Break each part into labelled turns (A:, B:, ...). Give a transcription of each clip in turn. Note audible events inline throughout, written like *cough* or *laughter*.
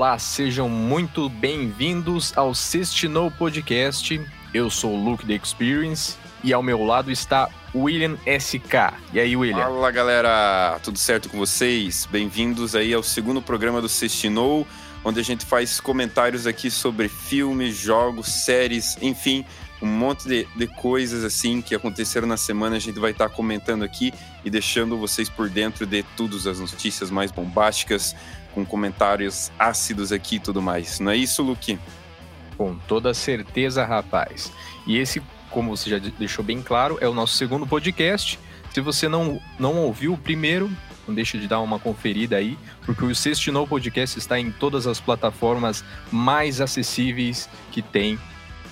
A: Olá, sejam muito bem-vindos ao Sextinou Podcast. Eu sou o Luke The Experience e ao meu lado está William SK. E aí, William?
B: Fala, galera! Tudo certo com vocês? Bem-vindos aí ao segundo programa do Sextinou, onde a gente faz comentários aqui sobre filmes, jogos, séries, enfim, um monte de, de coisas assim que aconteceram na semana. A gente vai estar comentando aqui e deixando vocês por dentro de todas as notícias mais bombásticas, com comentários ácidos aqui e tudo mais. Não é isso, Luke?
A: Com toda certeza, rapaz. E esse, como você já deixou bem claro, é o nosso segundo podcast. Se você não, não ouviu o primeiro, não deixe de dar uma conferida aí, porque o Sextinou Podcast está em todas as plataformas mais acessíveis que tem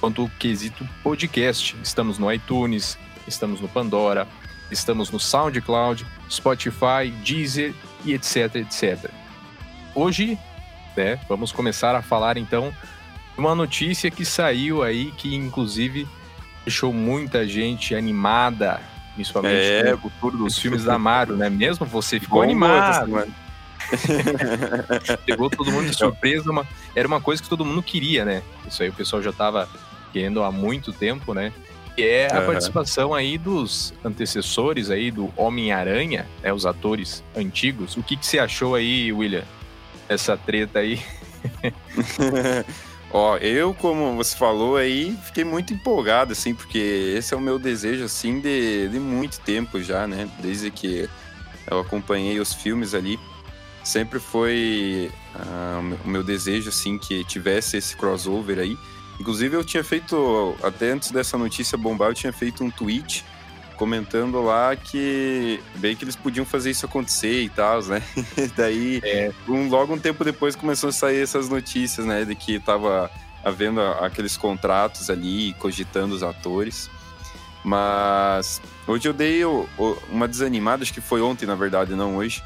A: quanto ao quesito podcast. Estamos no iTunes, estamos no Pandora, estamos no SoundCloud, Spotify, Deezer e etc, etc. Hoje, né, vamos começar a falar então uma notícia que saiu aí que inclusive deixou muita gente animada, principalmente é. no futuro dos filmes da Marvel, né? Mesmo você ficou Bom animado, mano. *laughs* Pegou todo mundo de surpresa, uma, era uma coisa que todo mundo queria, né? Isso aí o pessoal já tava querendo há muito tempo, né? Que é a uhum. participação aí dos antecessores aí do Homem-Aranha, né? Os atores antigos. O que, que você achou aí, William? Essa treta aí? *laughs*
B: Ó, eu, como você falou aí, fiquei muito empolgado, assim, porque esse é o meu desejo, assim, de, de muito tempo já, né? Desde que eu acompanhei os filmes ali, sempre foi uh, o meu desejo, assim, que tivesse esse crossover aí. Inclusive, eu tinha feito, até antes dessa notícia bombar, eu tinha feito um tweet comentando lá que bem que eles podiam fazer isso acontecer e tal, né? *laughs* Daí, é. um, logo um tempo depois começou a sair essas notícias, né? De que tava havendo aqueles contratos ali, cogitando os atores. Mas hoje eu dei uma desanimada, acho que foi ontem, na verdade, não hoje,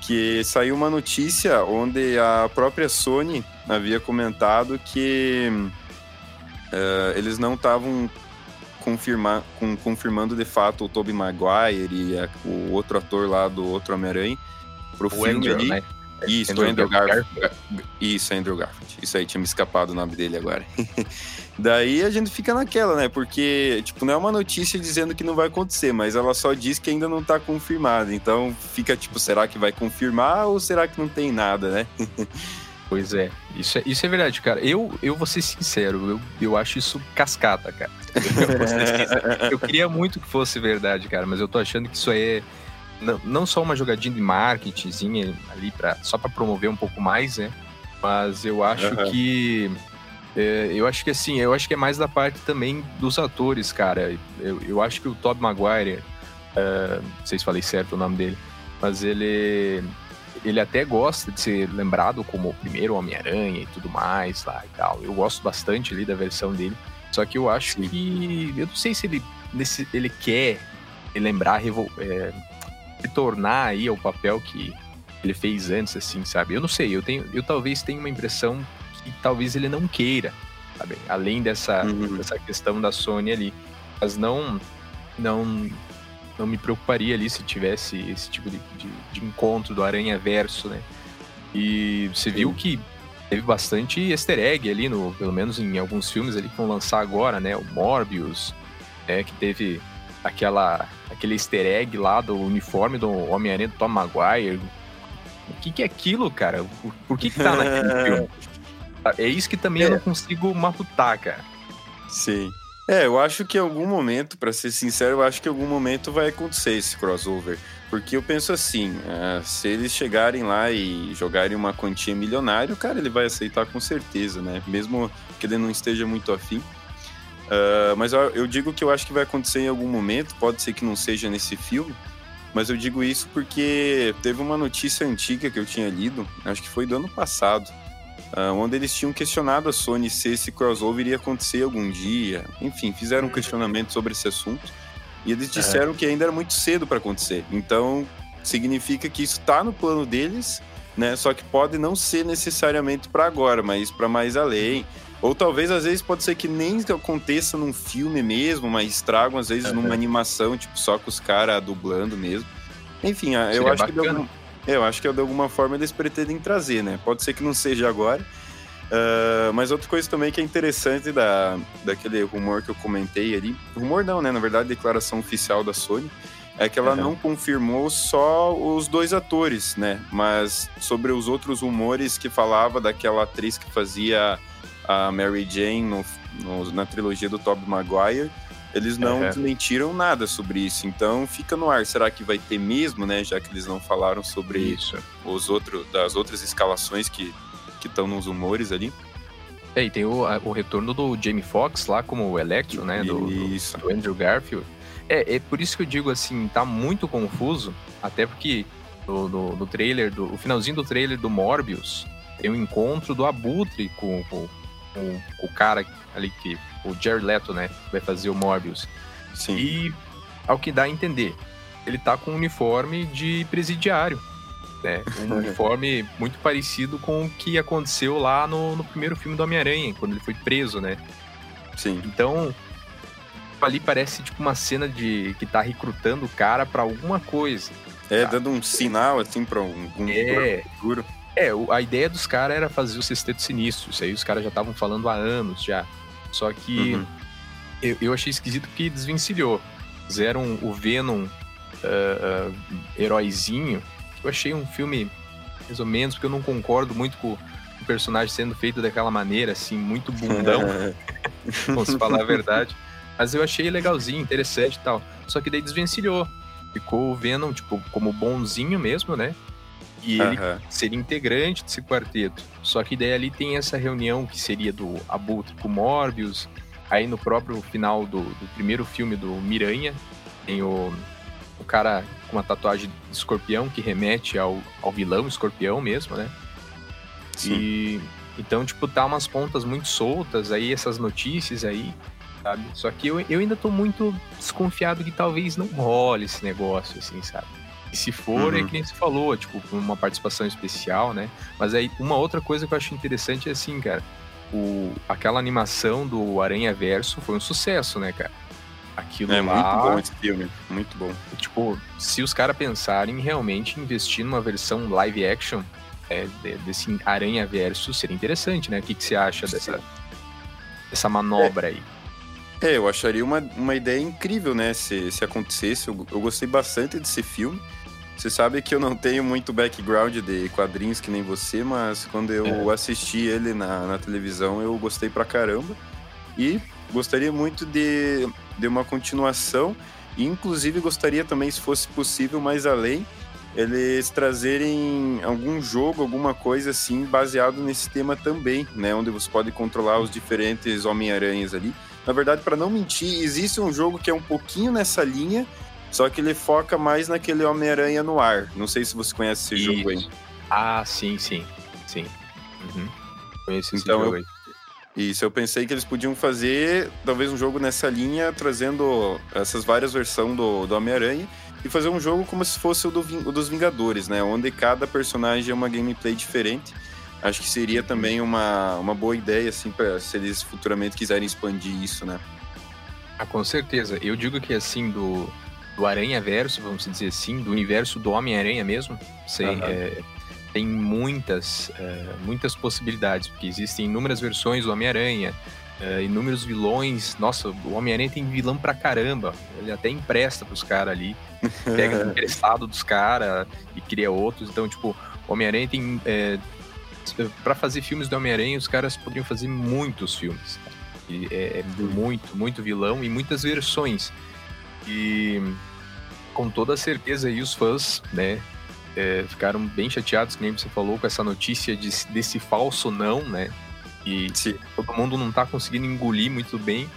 B: que saiu uma notícia onde a própria Sony havia comentado que uh, eles não estavam confirmar, com, confirmando de fato o Tobey Maguire e a, o outro ator lá do outro Homem-Aranha pro o filme Andrew, ali. Né? Isso, Andrew, Andrew Garfield. Garfield. Isso, Andrew Garfield. Isso aí, tinha me escapado o nome dele agora. *laughs* Daí a gente fica naquela, né? Porque, tipo, não é uma notícia dizendo que não vai acontecer, mas ela só diz que ainda não tá confirmada. Então fica, tipo, será que vai confirmar ou será que não tem nada, né? *laughs*
A: Pois é, isso é, isso é verdade, cara. Eu, eu vou ser sincero, eu, eu acho isso cascata, cara. Eu, eu queria muito que fosse verdade, cara, mas eu tô achando que isso é não, não só uma jogadinha de marketingzinha ali para só para promover um pouco mais, né? Mas eu acho uhum. que é, eu acho que assim, eu acho que é mais da parte também dos atores, cara. Eu, eu acho que o Tob Maguire, uh, não sei se falei certo o nome dele, mas ele ele até gosta de ser lembrado como o primeiro Homem-Aranha e tudo mais lá e tal. Eu gosto bastante ali da versão dele. Só que eu acho Sim. que. Eu não sei se ele, nesse, ele quer lembrar, é, retornar aí ao papel que ele fez antes, assim, sabe? Eu não sei, eu, tenho, eu talvez tenha uma impressão que talvez ele não queira, sabe? Além dessa, uhum. dessa questão da Sony ali. Mas não, não, não me preocuparia ali se tivesse esse tipo de, de, de encontro do Aranha Verso, né? E você Sim. viu que teve bastante easter egg ali, no, pelo menos em alguns filmes ali que vão lançar agora, né? O Morbius, né? que teve aquela, aquele easter egg lá do uniforme do Homem-Aranha do Tom Maguire. O que, que é aquilo, cara? Por, por que, que tá naquele *laughs* filme? É isso que também é. eu não consigo maputar, cara.
B: Sim. É, eu acho que em algum momento, para ser sincero, eu acho que em algum momento vai acontecer esse crossover. Porque eu penso assim, uh, se eles chegarem lá e jogarem uma quantia milionária, o cara ele vai aceitar com certeza, né? Mesmo que ele não esteja muito afim. Uh, mas eu, eu digo que eu acho que vai acontecer em algum momento, pode ser que não seja nesse filme, mas eu digo isso porque teve uma notícia antiga que eu tinha lido, acho que foi do ano passado, uh, onde eles tinham questionado a Sony se esse crossover iria acontecer algum dia. Enfim, fizeram um questionamento sobre esse assunto e eles disseram que ainda era muito cedo para acontecer. Então, significa que isso está no plano deles, né? Só que pode não ser necessariamente para agora, mas para mais além. Ou talvez, às vezes, pode ser que nem aconteça num filme mesmo, mas tragam, às vezes, uhum. numa animação, tipo, só com os caras dublando mesmo. Enfim, Seria eu acho bacana. que Eu acho que de alguma forma eles pretendem trazer, né? Pode ser que não seja agora. Uh, mas outra coisa também que é interessante da, daquele rumor que eu comentei ali, rumor não, né? Na verdade, declaração oficial da Sony, é que ela uhum. não confirmou só os dois atores, né? Mas sobre os outros rumores que falava daquela atriz que fazia a Mary Jane no, no, na trilogia do Tobey Maguire, eles não uhum. desmentiram nada sobre isso. Então fica no ar. Será que vai ter mesmo, né? Já que eles não falaram sobre isso. os outros das outras escalações que que estão nos humores ali.
A: É, e tem o, o retorno do Jamie Foxx lá como o Electro, né? Do, do, do, Andrew Garfield. É, é por isso que eu digo assim, tá muito confuso, até porque no, no, no trailer, do, o finalzinho do trailer do Morbius, tem o um encontro do Abutre com, com, com, com, o cara ali que. O Jerry Leto, né? Vai fazer o Morbius. Sim. E ao que dá a entender, ele tá com um uniforme de presidiário né? Um *laughs* uniforme muito parecido com o que aconteceu lá no, no primeiro filme do Homem-Aranha, quando ele foi preso, né?
B: Sim.
A: Então, ali parece tipo uma cena de que tá recrutando o cara para alguma coisa.
B: É, tá? dando um sinal assim para um, um
A: é, futuro. É, a ideia dos caras era fazer o sexteto sinistro. Isso aí os caras já estavam falando há anos já. Só que uhum. eu, eu, achei esquisito porque desvencilhou. Fizeram o Venom uh, uh, heróizinho eu achei um filme mais ou menos, porque eu não concordo muito com o personagem sendo feito daquela maneira, assim, muito bundão, *laughs* vamos falar a verdade. Mas eu achei legalzinho, interessante e tal. Só que daí desvencilhou. Ficou o Venom, tipo, como bonzinho mesmo, né? E ele uhum. seria integrante desse quarteto. Só que daí ali tem essa reunião que seria do Abutre com Morbius. Aí no próprio final do, do primeiro filme do Miranha, tem o o cara com uma tatuagem de escorpião que remete ao, ao vilão escorpião mesmo, né? Sim. E então, tipo, tá umas pontas muito soltas aí, essas notícias aí, sabe? Só que eu, eu ainda tô muito desconfiado que talvez não role esse negócio, assim, sabe? E se for, é uhum. é que nem se falou, tipo, uma participação especial, né? Mas aí, uma outra coisa que eu acho interessante é assim, cara, o, aquela animação do Aranha Verso foi um sucesso, né, cara? Aquilo
B: é
A: lá,
B: muito bom esse filme, muito bom.
A: Tipo, se os caras pensarem realmente investir numa versão live action é, desse Aranha Verso, seria interessante, né? O que, que você acha dessa, dessa manobra
B: é.
A: aí?
B: É, eu acharia uma, uma ideia incrível, né? Se, se acontecesse. Eu, eu gostei bastante desse filme. Você sabe que eu não tenho muito background de quadrinhos que nem você, mas quando eu é. assisti ele na, na televisão, eu gostei pra caramba. E gostaria muito de, de uma continuação. E, inclusive, gostaria também, se fosse possível, mais além, eles trazerem algum jogo, alguma coisa assim, baseado nesse tema também, né? Onde você pode controlar os diferentes Homem-Aranhas ali. Na verdade, para não mentir, existe um jogo que é um pouquinho nessa linha, só que ele foca mais naquele Homem-Aranha no ar. Não sei se você conhece esse Isso. jogo aí.
A: Ah, sim, sim. Sim. Uhum.
B: Conheço esse então, jogo aí. Isso, eu pensei que eles podiam fazer talvez um jogo nessa linha, trazendo essas várias versões do, do Homem-Aranha e fazer um jogo como se fosse o, do, o dos Vingadores, né? Onde cada personagem é uma gameplay diferente. Acho que seria também uma, uma boa ideia, assim, pra, se eles futuramente quiserem expandir isso, né?
A: Ah, com certeza. Eu digo que, assim, do, do Aranha Verso, vamos dizer assim, do universo do Homem-Aranha mesmo, sei, uhum. é, tem muitas, uh, muitas possibilidades, porque existem inúmeras versões do Homem-Aranha, uh, inúmeros vilões. Nossa, o Homem-Aranha tem vilão pra caramba. Ele até empresta pros caras ali, *laughs* pega emprestado dos caras e cria outros. Então, tipo, o Homem-Aranha tem. É, para fazer filmes do Homem-Aranha, os caras poderiam fazer muitos filmes. E é, é muito, muito vilão e muitas versões. E com toda certeza aí os fãs, né, é, ficaram bem chateados, que nem você falou, com essa notícia de, desse falso não, né? E Sim. todo mundo não tá conseguindo engolir muito bem.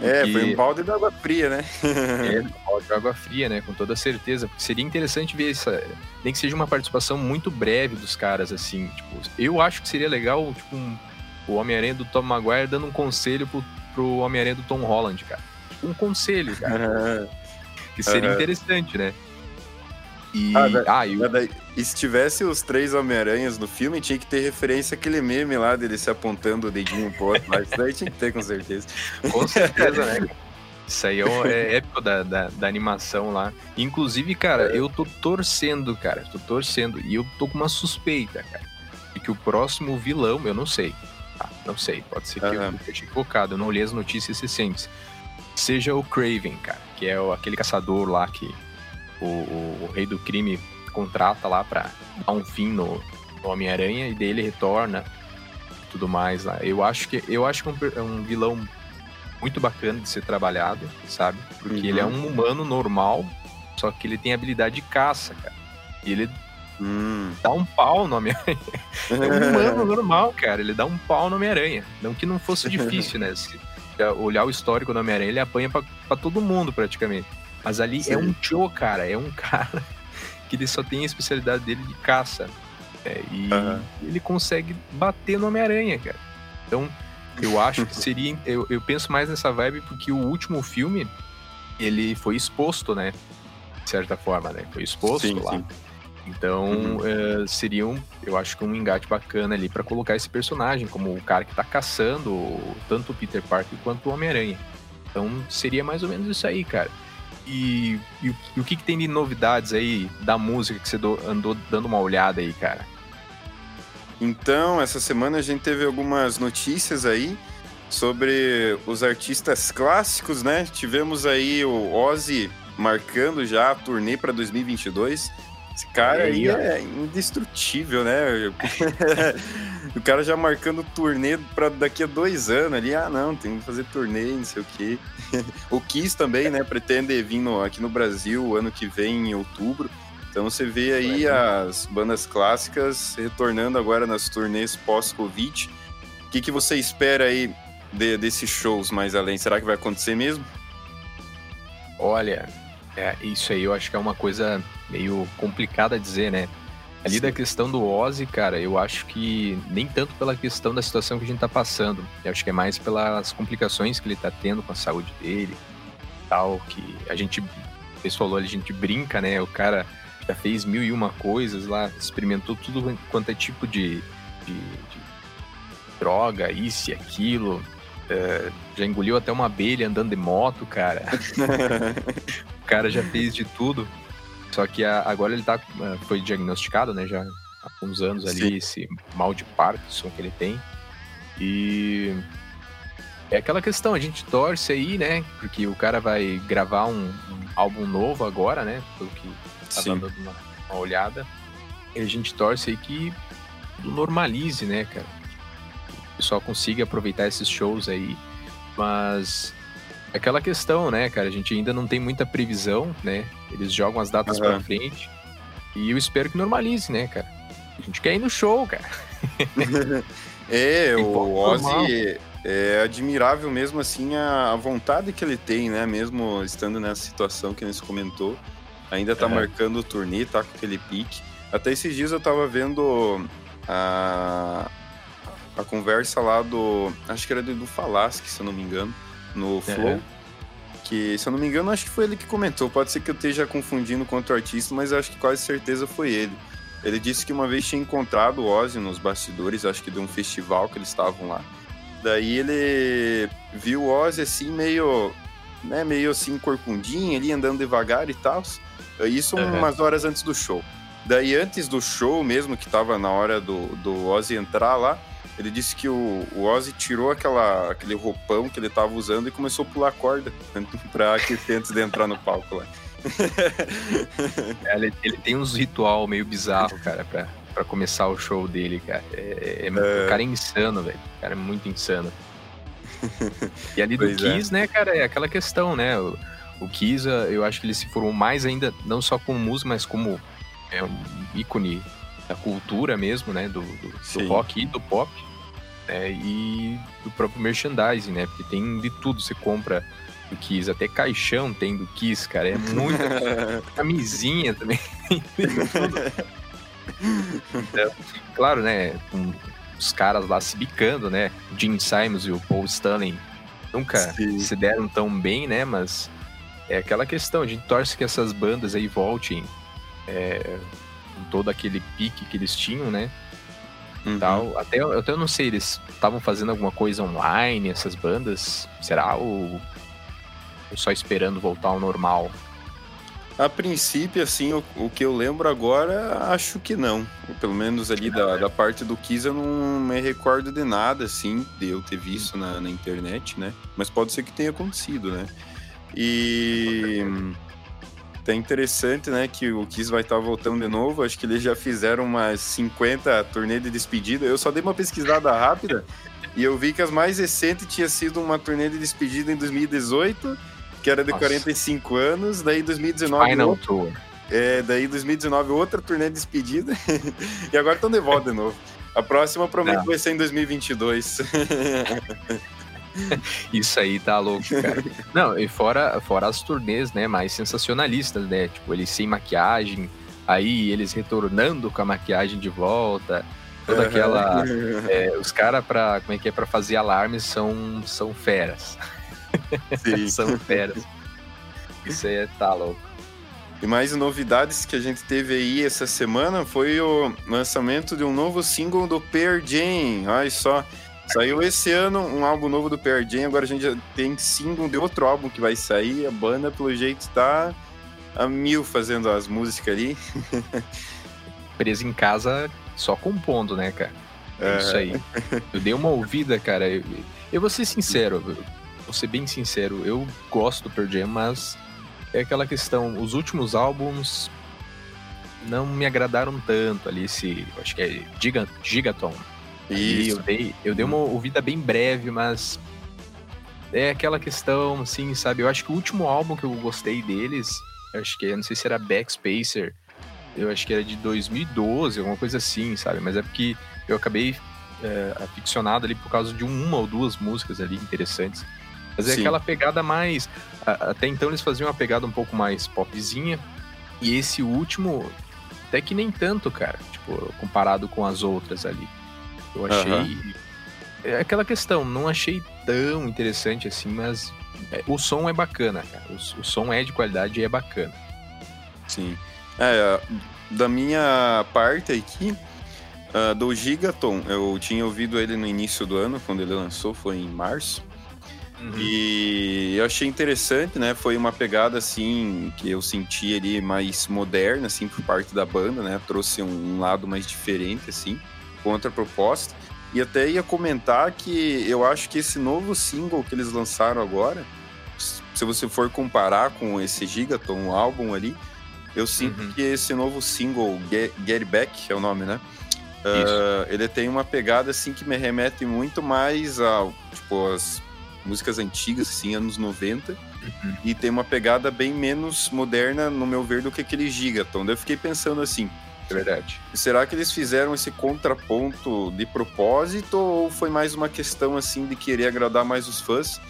B: É, foi um balde de água fria, né?
A: é, *laughs* um balde de água fria, né? Com toda certeza. Porque seria interessante ver essa. Nem que seja uma participação muito breve dos caras, assim. Tipo, eu acho que seria legal, tipo, um, o Homem-Aranha do Tom Maguire dando um conselho pro, pro Homem-Aranha do Tom Holland, cara. Um conselho, cara. que seria uhum. interessante, né?
B: E, ah, ah, eu... e se tivesse os três Homem-Aranhas no filme, tinha que ter referência àquele meme lá dele se apontando o dedinho pro outro. Mas isso daí tinha que ter, com certeza.
A: Com certeza, né? *laughs* Isso aí é, é épico da, da, da, animação lá. Inclusive, cara, eu tô torcendo, cara. Tô torcendo. E eu tô com uma suspeita, cara. De que o próximo vilão, eu não sei. Tá? Não sei. Pode ser que uhum. eu esteja equivocado. Eu não li as notícias recentes. Seja o Craven, cara. Que é aquele caçador lá que o, o, o, rei do crime contrata lá pra dar um fim no, no Homem-Aranha. E dele retorna tudo mais lá. Eu acho que, eu acho que é um, é um vilão muito bacana de ser trabalhado, sabe? Porque uhum. ele é um humano normal, só que ele tem habilidade de caça, cara. E ele hum. dá um pau no Homem-Aranha. *laughs* é um humano normal, cara. Ele dá um pau no Homem-Aranha. Não que não fosse difícil, né? *laughs* Olhar o histórico do Homem-Aranha, ele apanha pra, pra, todo mundo, praticamente. Mas ali Sim. é um Joe, cara. É um *laughs* cara que ele só tem a especialidade dele de caça. É, e uhum. ele consegue bater no Homem-Aranha, cara. Então, eu acho que *laughs* seria. Eu, eu penso mais nessa vibe porque o último filme ele foi exposto, né? De certa forma, né? Foi exposto sim, lá. Sim. Então, uhum. uh, seria um, eu acho que um engate bacana ali para colocar esse personagem como o cara que tá caçando tanto o Peter Parker quanto o Homem-Aranha. Então, seria mais ou menos isso aí, cara. E, e, e o que, que, tem de novidades aí da música que você do, andou dando uma olhada aí, cara?
B: Então, essa semana a gente teve algumas notícias aí sobre os artistas clássicos, né? Tivemos aí o Ozzy marcando já a turnê para 2022. Esse cara aí, aí é indestrutível, né? *laughs* o cara já marcando turnê para daqui a dois anos ali. Ah, não, tem que fazer turnê, não sei o quê. *laughs* o Kiss também, né? Pretende vir no, aqui no Brasil ano que vem, em outubro. Então você vê aí as bandas clássicas retornando agora nas turnês pós-Covid. O que, que você espera aí de, desses shows mais além? Será que vai acontecer mesmo?
A: Olha, é, isso aí eu acho que é uma coisa meio complicada a dizer, né? Ali Sim. da questão do Ozzy, cara, eu acho que nem tanto pela questão da situação que a gente tá passando. Eu acho que é mais pelas complicações que ele tá tendo com a saúde dele, tal, que a gente, o pessoal falou, a gente brinca, né? O cara já fez mil e uma coisas lá, experimentou tudo quanto é tipo de, de, de droga, isso e aquilo. É, já engoliu até uma abelha andando de moto, cara. *laughs* o cara já fez de tudo. Só que a, agora ele tá, é, foi diagnosticado, né? Já há uns anos ali, Sim. esse mal de Parkinson que ele tem. E é aquela questão, a gente torce aí, né? Porque o cara vai gravar um, um álbum novo agora, né? Pelo que tá dando uma, uma, olhada. E a gente torce aí que normalize, né, cara? O pessoal consiga aproveitar esses shows aí. Mas é aquela questão, né, cara? A gente ainda não tem muita previsão, né? Eles jogam as datas uhum. pra frente. E eu espero que normalize, né, cara? A gente quer ir no show, cara. *laughs*
B: é, o Ozzy é admirável mesmo assim a, vontade que ele tem, né? Mesmo estando nessa situação que a gente comentou. Ainda tá é. marcando o turnê, tá com aquele pique. Até esses dias eu tava vendo a, a conversa lá do. Acho que era do Edu Falaschi, se eu não me engano, no Flow. Que, se eu não me engano, acho que foi ele que comentou. Pode ser que eu esteja confundindo com outro artista, mas acho que quase certeza foi ele. Ele disse que uma vez tinha encontrado o Ozzy nos bastidores, acho que de um festival que eles estavam lá. Daí ele viu o Ozzy assim, meio, né, meio assim, corcundinho ali, andando devagar e tal. Isso uhum. umas horas antes do show. Daí, antes do show mesmo, que tava na hora do, do Ozzy entrar lá, ele disse que o, o Ozzy tirou aquela, aquele roupão que ele tava usando e começou a pular corda *laughs* pra aquecer antes de entrar no palco lá. *laughs*
A: É, ele, ele, tem uns ritual meio bizarro, cara, pra, pra começar o show dele, cara. É, é, é. O cara é insano, velho. O cara é muito insano. *laughs* E ali do pois é. Kiss, né, cara, é aquela questão, né? O, o Kiss, eu acho que ele se formou mais ainda, não só como músico, mas como é, um ícone da cultura mesmo, né? Do, do, do rock e do pop. Né, e do próprio merchandising, né? Porque tem de tudo, você compra do Kiss, até caixão tem do Kiss, cara. É muita *laughs* camisinha também. então, claro, né? Com os caras lá se bicando, né? Gene Simons e o Paul Stanley nunca Sim. se deram tão bem, né? Mas é aquela questão, a gente torce que essas bandas aí voltem é, com todo aquele pique que eles tinham, né? Uhum. Tal. Até, até eu não sei, eles estavam fazendo alguma coisa online, essas bandas? Será? Ou só esperando voltar ao normal?
B: A princípio, assim, o, o, que eu lembro agora, acho que não. Pelo menos ali da, da parte do Kiss eu não me recordo de nada, assim, de eu ter visto na, na internet, né? Mas pode ser que tenha acontecido, né? E é interessante, né, que o Kiss vai estar voltando de novo. Acho que eles já fizeram umas 50 turnê de despedida. Eu só dei uma pesquisada rápida e eu vi que as mais recentes tinha sido uma turnê de despedida em 2018 que era de Nossa. 45 anos, daí 2019.
A: Final Tour.
B: É, daí 2019 outra turnê de despedida, *laughs* e agora estão de volta de novo. A próxima prometo vai ser em 2022. *laughs* *laughs*
A: Isso aí tá louco, cara. *laughs* Não, e fora, fora as turnês, né, mais sensacionalistas, né? Tipo, eles sem maquiagem, aí eles retornando com a maquiagem de volta. Toda aquela. *laughs* É, os caras, pra. Como é que é? Pra fazer alarmes são, são feras. São feras. Isso aí é tá louco.
B: E mais novidades que a gente teve aí essa semana foi o lançamento de um novo single do Pearl Jam. Olha só. Saiu esse ano um álbum novo do Pearl Jam, agora a gente já tem single de outro álbum que vai sair. A banda, pelo jeito, tá a mil fazendo as músicas ali. *laughs*
A: Preso em casa só compondo, né, cara? É isso aí. Eu dei uma ouvida, cara. Eu, eu vou ser sincero, vou ser bem sincero, eu gosto do Pearl Jam, mas é aquela questão, os últimos álbuns não me agradaram tanto ali, esse, acho que é Giga, Gigaton. Isso. eu dei, eu dei uma ouvida bem breve, mas é aquela questão, assim, sabe? Eu acho que o último álbum que eu gostei deles, acho que, não sei se era Backspacer, eu acho que era de 2012, alguma coisa assim, sabe? Mas é porque eu acabei é, aficionado ali por causa de uma ou duas músicas ali interessantes. Fazer aquela pegada mais. Até então eles faziam uma pegada um pouco mais popzinha. E esse último, até que nem tanto, cara. Tipo, comparado com as outras ali. Eu achei. Uhum. É aquela questão, não achei tão interessante assim, mas é, o som é bacana, cara. O, o, som é de qualidade e é bacana.
B: Sim. É, da minha parte aqui, uh, do Gigaton, eu tinha ouvido ele no início do ano, quando ele lançou, foi em março. Uhum. E eu achei interessante, né? Foi uma pegada assim que eu senti ali mais moderna, assim, por parte da banda, né? Trouxe um lado mais diferente, assim, contra a proposta. E até ia comentar que eu acho que esse novo single que eles lançaram agora, se você for comparar com esse Gigaton, o álbum ali, eu sinto uhum. que esse novo single, Get, Get Back, é o nome, né? Uh, ele tem uma pegada assim que me remete muito mais ao tipo as músicas antigas, assim, anos 90. Uhum. E tem uma pegada bem menos moderna, no meu ver, do que aquele Gigaton. Daí eu fiquei pensando assim.
A: É verdade.
B: Será que eles fizeram esse contraponto de propósito ou foi mais uma questão assim de querer agradar mais os fãs?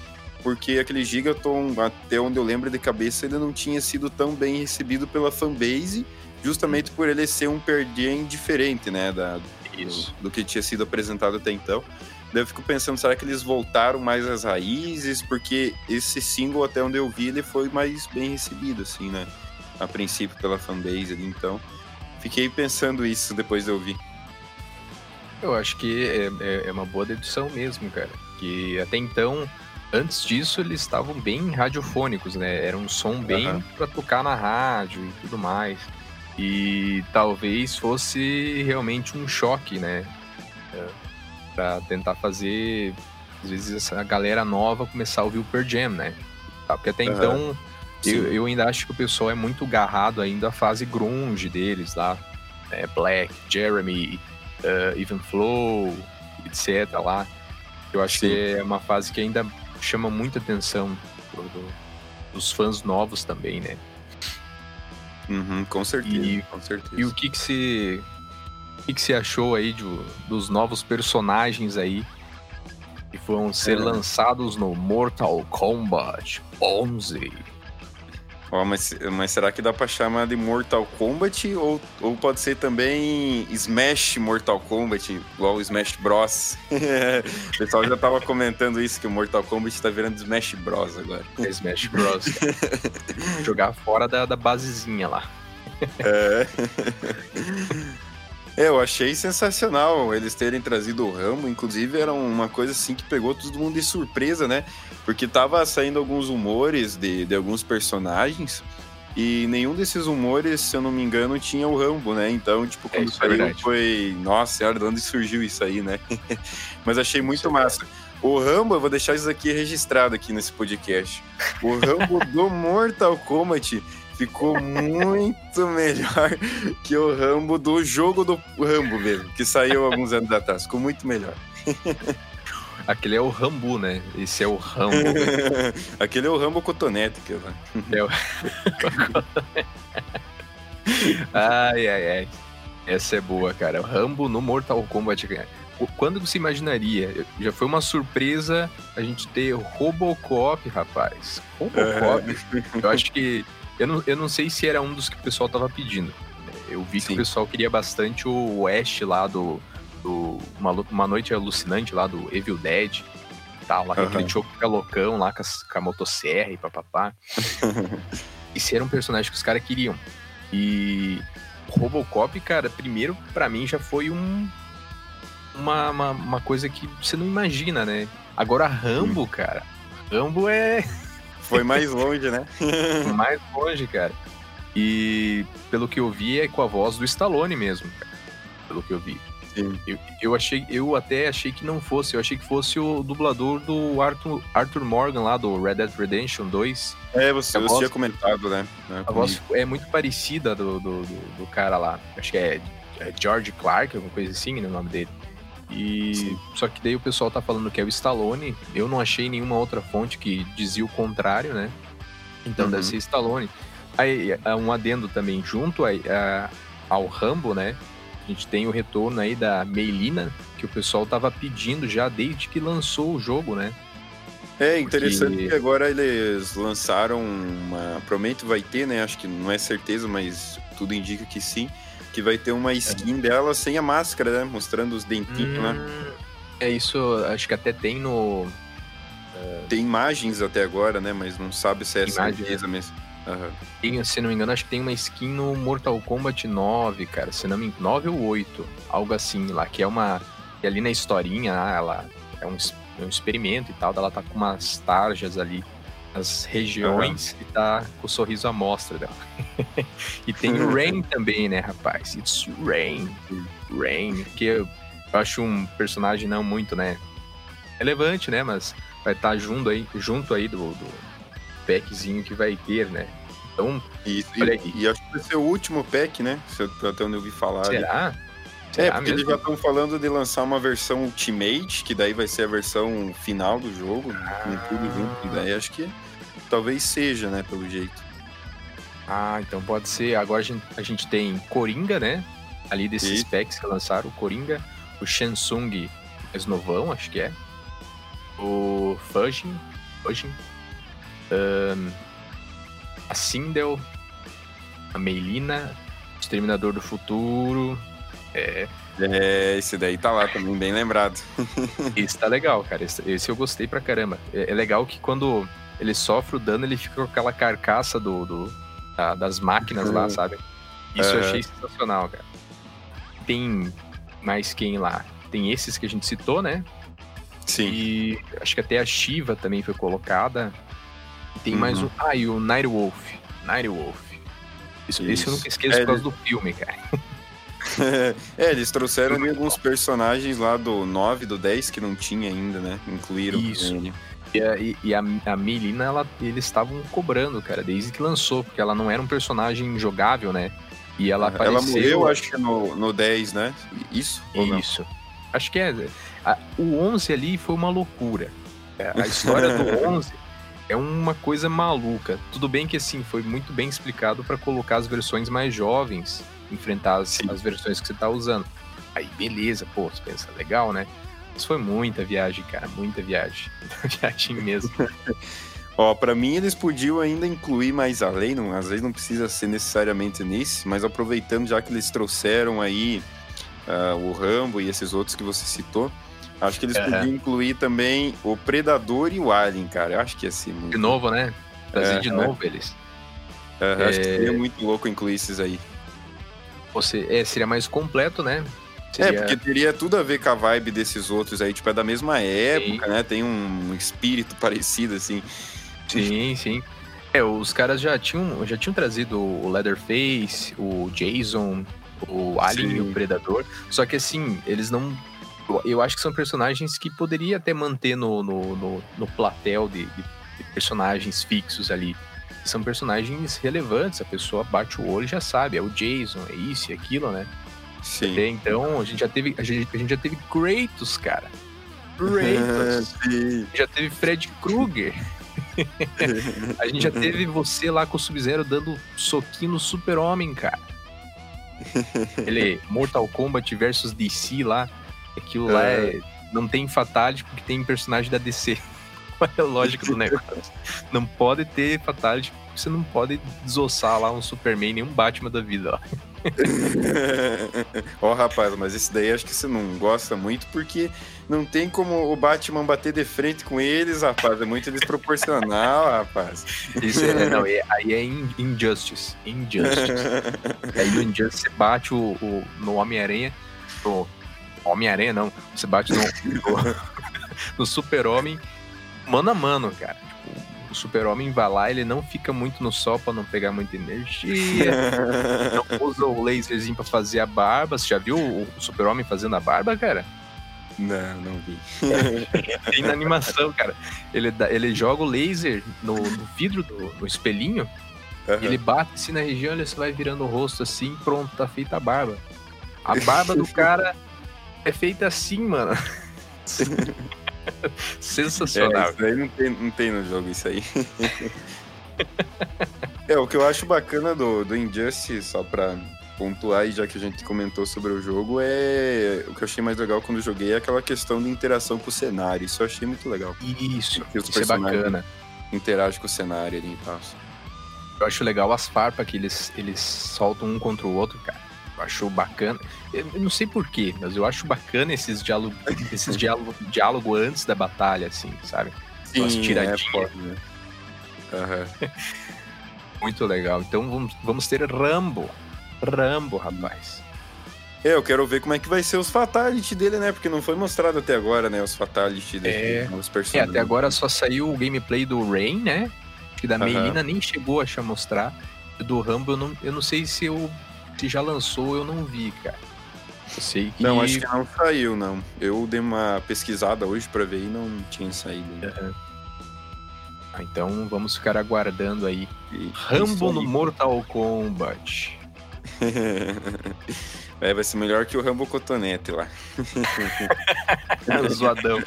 B: Porque aquele Gigaton, até onde eu lembro de cabeça, ele não tinha sido tão bem recebido pela fanbase, justamente por ele ser um perdien diferente, né, da, do, do, que tinha sido apresentado até então. Daí eu fico pensando, será que eles voltaram mais às raízes? Porque esse single, até onde eu vi, ele foi mais bem recebido, assim, né? A princípio pela fanbase ali, então. Fiquei pensando isso depois de ouvir.
A: Eu acho que é, é, é uma boa dedução mesmo, cara. Que até então, antes disso, eles estavam bem radiofônicos, né? Era um som bem uhum. pra tocar na rádio e tudo mais. E talvez fosse realmente um choque, né? É para tentar fazer, às vezes, essa galera nova começar a ouvir o Per Jam, né? Tá, porque até uhum. então, eu, eu, ainda acho que o pessoal é muito garrado ainda à fase grunge deles lá. Né? Black, Jeremy, uh, Even Flow, etc. lá. Eu acho Sim. que é uma fase que ainda chama muita atenção do, do, dos fãs novos também, né?
B: Uhum, com certeza, e, com certeza.
A: E o que que se o que, que você achou aí de, dos novos personagens aí que vão ser é. lançados no Mortal Kombat 11?
B: Oh, mas, mas será que dá pra chamar de Mortal Kombat ou, ou pode ser também Smash Mortal Kombat, igual o Smash Bros? *laughs* o pessoal já tava comentando isso, que o Mortal Kombat tá virando Smash Bros agora.
A: É Smash Bros. *laughs* Jogar fora da, da basezinha lá. É. *laughs*
B: É, eu achei sensacional eles terem trazido o Rambo. Inclusive, era uma coisa assim que pegou todo mundo de surpresa, né? Porque tava saindo alguns rumores de, de alguns personagens. E nenhum desses rumores, se eu não me engano, tinha o Rambo, né? Então, tipo, quando é, saiu é foi. Nossa senhora, de onde surgiu isso aí, né? *laughs* Mas achei muito massa. O Rambo, eu vou deixar isso aqui registrado aqui nesse podcast. O Rambo *laughs* do Mortal Kombat ficou muito melhor que o Rambo do jogo do Rambo mesmo, que saiu alguns anos atrás. Ficou muito melhor.
A: Aquele é o Rambo, né? Esse é o Rambo. *laughs*
B: Aquele é o Rambo Cotonete. Que é o... *laughs*
A: ai, ai, ai. Essa é boa, cara. O Rambo no Mortal Kombat. Quando você imaginaria? Já foi uma surpresa a gente ter Robocop, rapaz. Robocop. eu acho que. Eu não, eu não sei se era um dos que o pessoal tava pedindo. Eu vi Sim. que o pessoal queria bastante o West lá do, do uma, uma Noite Alucinante lá do Evil Dead. Tal, lá, uhum. aquele choco fica loucão lá com a, com a motosserra e papapá. *laughs* Esse era um personagem que os caras queriam. E Robocop, cara, primeiro para mim já foi um uma, uma, uma, coisa que você não imagina, né? Agora Rambo, cara. Rambo é.
B: Foi mais longe, né?
A: mais longe, cara. E pelo que eu vi, é com a voz do Stallone mesmo, cara. Pelo que eu vi. Sim. Eu, eu, achei, eu até achei que não fosse, eu achei que fosse o dublador do Arthur, Arthur Morgan lá do Red Dead Redemption 2.
B: É, você, você tinha comentado, né?
A: né a voz é muito parecida do, do, do, do, cara lá. Acho que é, é George Clark, alguma coisa assim, né, nome dele. E Sim. só que daí o pessoal tá falando que é o Stallone. Eu não achei nenhuma outra fonte que dizia o contrário, né? Então uhum. deve ser Stallone. Aí, um adendo também, junto a, a, ao Rambo, né? A gente tem o retorno aí da Meilina, que o pessoal tava pedindo já desde que lançou o jogo, né?
B: É interessante Porque... que agora eles lançaram uma. Provavelmente vai ter, né? Acho que não é certeza, mas tudo indica que sim que vai ter uma skin é. dela sem a máscara, né? Mostrando os dentinhos, né? hum, né?
A: É isso, acho que até tem no.
B: Uh... Tem imagens até agora, né? Mas não sabe se é certeza né? mesmo.
A: Uhum. Tem, se não me engano, acho que tem uma skin no Mortal Kombat 9, cara. Se não me engano, 9 ou 8. Algo assim lá, que é uma. E ali na historinha, ah, ela é um, é um experimento e tal. Ela tá com umas tarjas ali as regiões uhum. e tá com o sorriso à mostra dela. *laughs* e tem o *laughs* Rain também, né, rapaz? It's Rain. Rain, que eu, eu acho um personagem não muito, né, relevante, né, mas vai estar tá junto aí, junto aí do, do packzinho que vai ter, né? Então,
B: e, e, e, acho que vai ser o último pack, né? Se eu, até onde eu ouvi falar.
A: Será?
B: Ali. É, Será é, porque mesmo? eles já estão falando de lançar uma versão Ultimate, que daí vai ser a versão final do jogo, ah. com tudo junto. E daí acho que talvez seja, né, pelo jeito.
A: Ah, então pode ser. Agora a gente, a gente tem Coringa, né? Ali desses e... packs que lançaram, o Coringa, o Shansung mais novão, acho que é. O Fujin, Fujin um, a Sindel, a Meilina, o Exterminador do Futuro, é.
B: É, esse daí tá lá também, bem lembrado. *laughs*
A: esse tá legal, cara. Esse, esse eu gostei pra caramba. É, é, legal que quando ele sofre o dano, ele fica com aquela carcaça do, do da, das máquinas uhum. lá, sabe? Isso uhum. eu achei sensacional, cara. Tem mais quem lá? Tem esses que a gente citou, né?
B: Sim.
A: E acho que até a Shiva também foi colocada. E tem uhum. mais um. Ah, e o Nightwolf. Nightwolf. Isso, Isso. Esse eu nunca esqueço é, por causa do filme, cara. *laughs* *laughs*
B: é, eles trouxeram ali alguns personagens lá do 9, do 10 que não tinha ainda, né? Incluíram.
A: Isso. E a, e a, a Melina, ela, eles estavam cobrando, cara, desde que lançou, porque ela não era um personagem jogável, né? E ela apareceu...
B: Ela morreu, acho que no, no 10, né? Isso?
A: Isso. Acho que é. A, o 11 ali foi uma loucura. É, a história do *laughs* 11 é uma coisa maluca. Tudo bem que, assim, foi muito bem explicado para colocar as versões mais jovens enfrentar as, as versões que você tá usando. Aí, beleza, pô, você pensa, legal, né? Isso foi muita viagem, cara, muita viagem. *laughs* Muita viagem mesmo. *laughs*
B: Ó, para mim eles podiam ainda incluir mais além, não, às vezes não precisa ser necessariamente nesse, mas aproveitando já que eles trouxeram aí uh, o Rambo e esses outros que você citou, acho que eles uhum. podiam incluir também o Predador e o Alien, cara. Eu acho que ia ser muito.
A: De novo, né? Trazer de novo eles.
B: Uhum, é... Acho que seria muito louco incluir esses aí.
A: Você, é, seria mais completo, né?
B: É, seria... É, porque teria tudo a ver com a vibe desses outros aí, tipo, é da mesma época, sim. né? Tem um espírito *laughs* parecido, assim.
A: Sim, sim. É, os caras já tinham, já tinham trazido o Leatherface, o Jason, o Alien sim. e o Predador. Só que assim, eles não. Eu acho que são personagens que poderia até manter no, no, no, no platel de, de, de personagens fixos ali são personagens relevantes, a pessoa bate o olho e já sabe, é o Jason, é isso e aquilo, né?
B: Sim.
A: Então, a gente já teve, a gente, a gente já teve Kratos, cara. Kratos. *laughs* Já teve Fred Krueger. *laughs* a gente já teve você lá com o Sub-Zero dando soquinho no Super-Homem, cara. Ele, Mortal Kombat versus DC lá, aquilo lá é, não tem fatality porque tem personagem da DC. Qual *laughs* é a lógica do negócio? Não pode ter fatality, você não pode desossar lá um Superman nem um Batman da vida, ó. *laughs*
B: Ó, oh, rapaz, mas esse daí acho que você não gosta muito porque não tem como o Batman bater de frente com eles, rapaz. É muito desproporcional, rapaz.
A: Isso é, não, *laughs* é, aí é Injustice. Injustice. aí no Injustice você bate o, o no Homem-Aranha. Homem-Aranha, não. Você bate no, no, no Super-Homem mano a mano, cara. Tipo, o super-homem vai lá, ele não fica muito no sol pra não pegar muita energia. *laughs* não usa o laserzinho pra fazer a barba. Você já viu o super-homem fazendo a barba, cara?
B: Não, não vi. *laughs*
A: Tem na animação, cara. Ele, ele joga o laser no, no vidro do no espelhinho. Uhum. Ele bate assim na região, ele vai virando o rosto assim, pronto, tá feita a barba. A barba do *laughs* cara é feita assim, mano. Sensacional.
B: É, isso aí não tem, não tem no jogo, isso aí. *laughs* é, o que eu acho bacana do, do Injustice, só pra pontuar, e já que a gente comentou sobre o jogo, é. O que eu achei mais legal quando joguei é aquela questão de interação com o cenário. Isso eu achei muito legal.
A: Isso, isso é bacana.
B: Interage com o cenário ali e tal.
A: Eu acho legal as farpas que eles, eles soltam um contra o outro, cara. Acho bacana. Eu não sei porquê, mas eu acho bacana esses diálogos, *laughs* esses diálogo, diálogo antes da batalha, assim, sabe?
B: Sim, As tiradinhas. É né?
A: uhum. *laughs* Muito legal. Então vamos, vamos ter Rambo. Rambo, rapaz.
B: É, eu quero ver como é que vai ser os fatality dele, né? Porque não foi mostrado até agora, né? Os fatality dele,
A: é... os personagens. É, até agora só saiu o gameplay do Rain, né? Que da uhum. Melina nem chegou a mostrar. Do Rambo eu não, eu não sei se eu se já lançou, eu não vi, cara. Eu sei que.
B: Não, acho que não saiu, não. Eu dei uma pesquisada hoje pra ver e não tinha saído. Uhum.
A: Ah, então vamos ficar aguardando aí. E, Rambo aí. no Mortal Kombat. *laughs*
B: é, vai ser melhor que o Rambo Cotonete lá. *laughs*
A: Zoadão.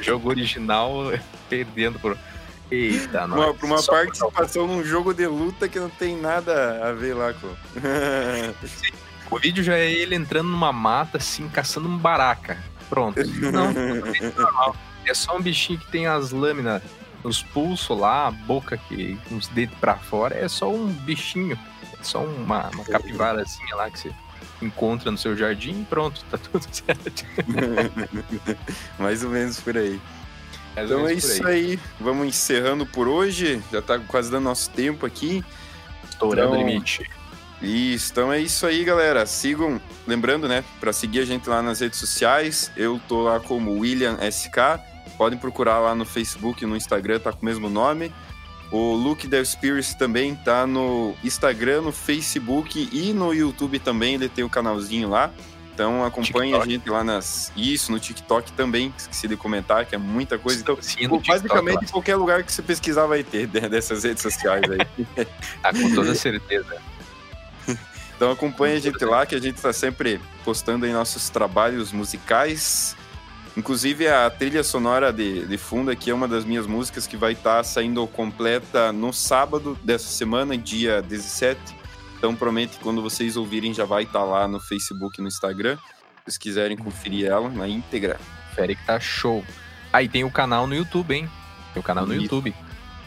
A: Jogo original perdendo por. Eita,
B: uma, Pra uma participação num jogo de luta que não tem nada a ver lá com. *laughs*
A: o vídeo já é ele entrando numa mata, assim, caçando um baraca. Pronto. *laughs* Não, é normal. É só um bichinho que tem as lâminas nos pulsos lá, a boca que uns dedos para fora. É só um bichinho. É só uma, uma capivarazinha lá que você encontra no seu jardim e pronto, tá tudo *laughs* certo.
B: Mais ou menos por aí. Então é isso aí. aí. Vamos encerrando por hoje. Já tá quase dando nosso tempo aqui.
A: Estourando então, o limite.
B: Isso, então é isso aí, galera. Sigam, lembrando, né, para seguir a gente lá nas redes sociais. Eu tô lá como William SK. Podem procurar lá no Facebook, no Instagram, tá com o mesmo nome. O Luke Del Spirits também tá no Instagram, no Facebook e no YouTube também. Ele tem o um canalzinho lá. Então acompanhe a gente lá nas. Isso, no TikTok também, esqueci de comentar, que é muita coisa. Então, basicamente, TikTok, qualquer lugar que você pesquisar vai ter dessas redes sociais aí.
A: ah, *laughs* com toda certeza. *laughs*
B: Então acompanhe a gente lá, que a gente está sempre postando aí nossos trabalhos musicais. Inclusive a trilha sonora de, de fundo aqui é uma das minhas músicas que vai estar tá saindo completa no sábado dessa semana, dia 17 então promete que quando vocês ouvirem já vai estar tá lá no Facebook e no Instagram. Se vocês quiserem conferir ela na íntegra.
A: Confere que tá show. Aí ah, tem o canal no YouTube, hein? Tem o canal no Isso. YouTube.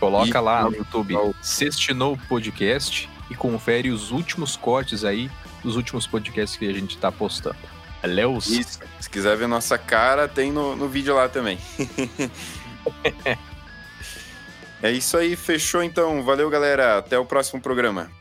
A: Coloca Isso. lá no YouTube Sextinou Podcast e confere os últimos cortes aí dos últimos podcasts que a gente tá postando.
B: Valeu! Isso. Se quiser ver nossa cara, tem no, no vídeo lá também. *laughs* é isso aí, fechou então. Valeu, galera. Até o próximo programa.